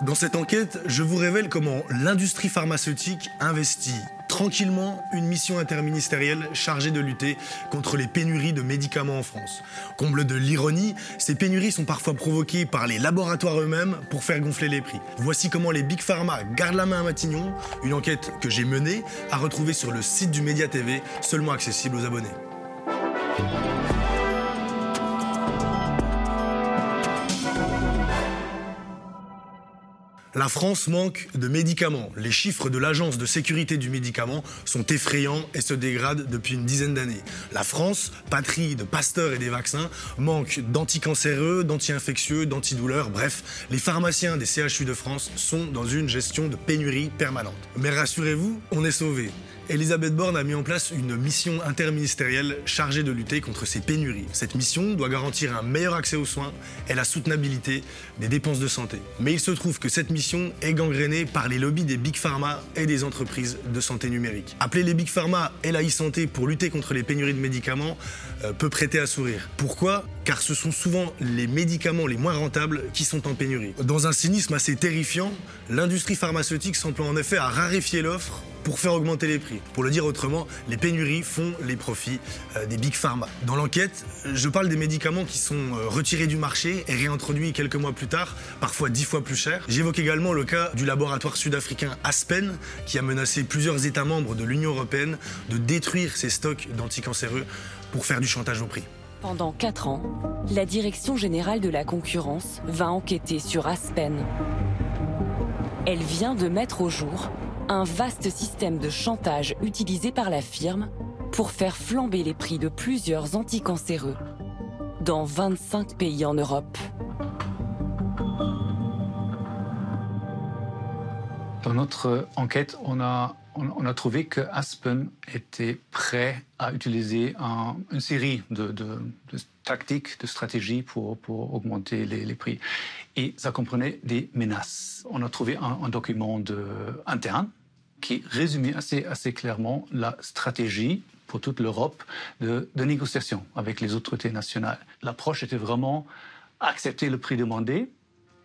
Dans cette enquête, je vous révèle comment l'industrie pharmaceutique investit tranquillement une mission interministérielle chargée de lutter contre les pénuries de médicaments en France. Comble de l'ironie, ces pénuries sont parfois provoquées par les laboratoires eux-mêmes pour faire gonfler les prix. Voici comment les Big Pharma gardent la main à Matignon, une enquête que j'ai menée à retrouver sur le site du Média TV, seulement accessible aux abonnés. La France manque de médicaments. Les chiffres de l'Agence de sécurité du médicament sont effrayants et se dégradent depuis une dizaine d'années. La France, patrie de pasteurs et des vaccins, manque d'anticancéreux, d'anti-infectieux, d'antidouleurs, bref, les pharmaciens des CHU de France sont dans une gestion de pénurie permanente. Mais rassurez-vous, on est sauvés. Elisabeth Borne a mis en place une mission interministérielle chargée de lutter contre ces pénuries. Cette mission doit garantir un meilleur accès aux soins et la soutenabilité des dépenses de santé. Mais il se trouve que cette mission est gangrénée par les lobbies des big pharma et des entreprises de santé numérique. Appeler les big pharma et la e-santé pour lutter contre les pénuries de médicaments euh, peut prêter à sourire. Pourquoi? Car ce sont souvent les médicaments les moins rentables qui sont en pénurie. Dans un cynisme assez terrifiant, l'industrie pharmaceutique s'emploie en effet à raréfier l'offre pour faire augmenter les prix. Pour le dire autrement, les pénuries font les profits euh, des big pharma. Dans l'enquête, je parle des médicaments qui sont euh, retirés du marché et réintroduits quelques mois plus tard, parfois dix fois plus cher. J'évoque également le cas du laboratoire sud-africain Aspen, qui a menacé plusieurs États membres de l'Union européenne de détruire ses stocks d'anticancéreux pour faire du chantage au prix. Pendant quatre ans, la Direction générale de la concurrence va enquêter sur Aspen. Elle vient de mettre au jour un vaste système de chantage utilisé par la firme pour faire flamber les prix de plusieurs anticancéreux dans 25 pays en Europe. Dans notre enquête, on a, on, a trouvé que Aspen était prêt à utiliser une série de, tactiques, de stratégies pour, augmenter les, prix. Et ça comprenait des menaces. On a trouvé un, document interne qui résumait assez, assez clairement la stratégie pour toute l'Europe de, de négociation avec les autorités nationales. L'approche était vraiment accepter le prix demandé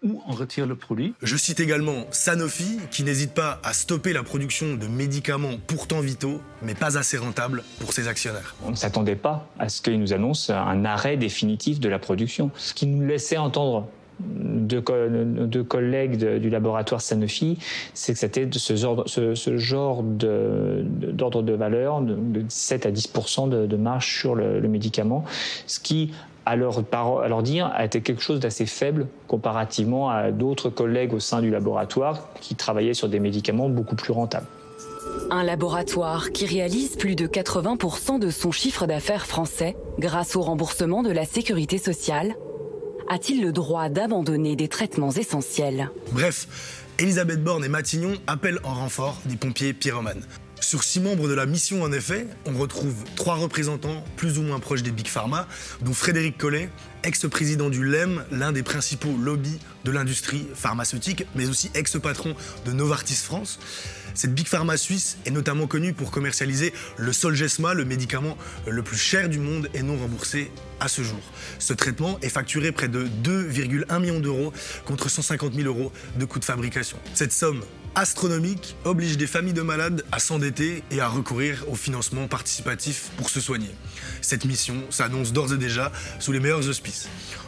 ou on retire le produit. Je cite également Sanofi, qui n'hésite pas à stopper la production de médicaments pourtant vitaux, mais pas assez rentables pour ses actionnaires. On ne s'attendait pas à ce qu'ils nous annoncent un arrêt définitif de la production. Ce qui nous laissait entendre de, collègues du laboratoire Sanofi, c'est que c'était ce genre, ce, genre d'ordre de, valeur, de, 7 à 10 de, marge sur le, médicament, ce qui, à leur, à leur dire, a été quelque chose d'assez faible comparativement à d'autres collègues au sein du laboratoire qui travaillaient sur des médicaments beaucoup plus rentables. Un laboratoire qui réalise plus de 80% de son chiffre d'affaires français grâce au remboursement de la sécurité sociale a-t-il le droit d'abandonner des traitements essentiels? Bref, Elisabeth Borne et Matignon appellent en renfort des pompiers pyromanes. Sur six membres de la mission, en effet, on retrouve trois représentants plus ou moins proches des Big Pharma, dont Frédéric Collet, ex-président du LEM, l'un des principaux lobbies de l'industrie pharmaceutique, mais aussi ex-patron de Novartis France. Cette Big Pharma suisse est notamment connue pour commercialiser le Solgesma, le médicament le plus cher du monde et non remboursé à ce jour. Ce traitement est facturé près de 2,1 millions d'euros contre 150 000 euros de coûts de fabrication. Cette somme astronomique oblige des familles de malades à s'endetter et à recourir au financement participatif pour se soigner. Cette mission s'annonce d'ores et déjà sous les meilleurs auspices.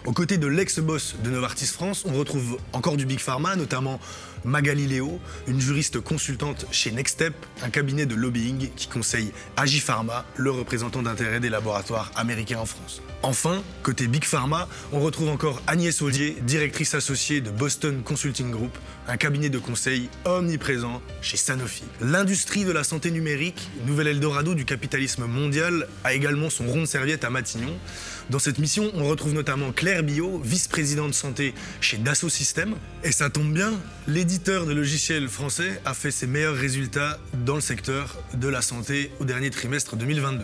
Aux côtés de l'ex-boss de Novartis France, on retrouve encore du Big Pharma, notamment Magali Léo, une juriste consultante chez Nextstep, un cabinet de lobbying qui conseille Agipharma, le représentant d'intérêt des laboratoires américains en France. Enfin, côté Big Pharma, on retrouve encore Agnès Audier, directrice associée de Boston Consulting Group, un cabinet de conseil omniprésent chez Sanofi. L'industrie de la santé numérique, nouvel Eldorado du capitalisme mondial, a également son rond de serviette à Matignon. Dans cette mission, on retrouve notamment Claire Bio, vice-présidente santé chez Dassault Systèmes. Et ça tombe bien, l'éditeur de logiciels français a fait ses meilleurs résultats dans le secteur de la santé au dernier trimestre 2022.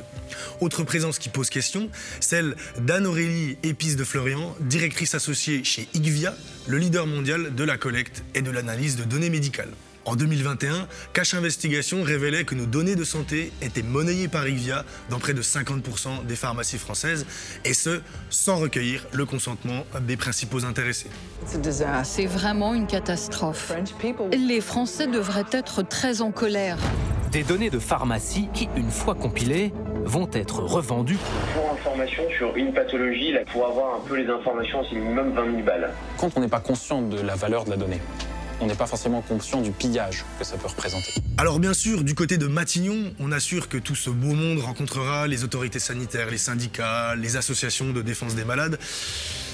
Autre présence qui pose question, celle d'Anne-Aurélie Épice de Florian, directrice associée chez Igvia, le leader mondial de la collecte et de l'analyse de données médicales. En 2021, Cash Investigation révélait que nos données de santé étaient monnayées par Ivia dans près de 50% des pharmacies françaises, et ce, sans recueillir le consentement des principaux intéressés. C'est vraiment une catastrophe. Les Français devraient être très en colère. Des données de pharmacie qui, une fois compilées, vont être revendues. Pour information sur une pathologie, là, pour avoir un peu les informations, c'est minimum 20 000 balles. Quand on n'est pas conscient de la valeur de la donnée, on n'est pas forcément conscient du pillage que ça peut représenter. Alors bien sûr, du côté de Matignon, on assure que tout ce beau monde rencontrera les autorités sanitaires, les syndicats, les associations de défense des malades.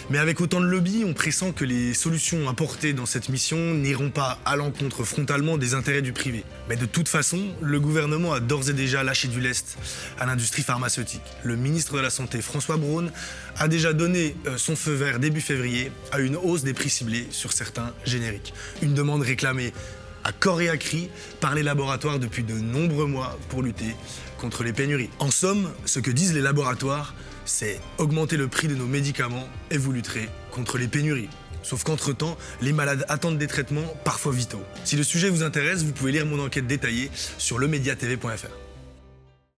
Mais avec autant de lobby, on pressent que les solutions apportées dans cette mission n'iront pas à l'encontre frontalement des intérêts du privé. Mais de toute façon, le gouvernement a d'ores et déjà lâché du lest à l'industrie pharmaceutique. Le ministre de la Santé, François Braun, a déjà donné euh, son feu vert début février à une hausse des prix ciblés sur certains génériques. Une demande réclamée à corps et à cri par les laboratoires depuis de nombreux mois pour lutter contre les pénuries. En somme, ce que disent les laboratoires, c'est augmenter le prix de nos médicaments et vous lutterez contre les pénuries. Sauf qu'entre-temps, les malades attendent des traitements parfois vitaux. Si le sujet vous intéresse, vous pouvez lire mon enquête détaillée sur lemediatv.fr.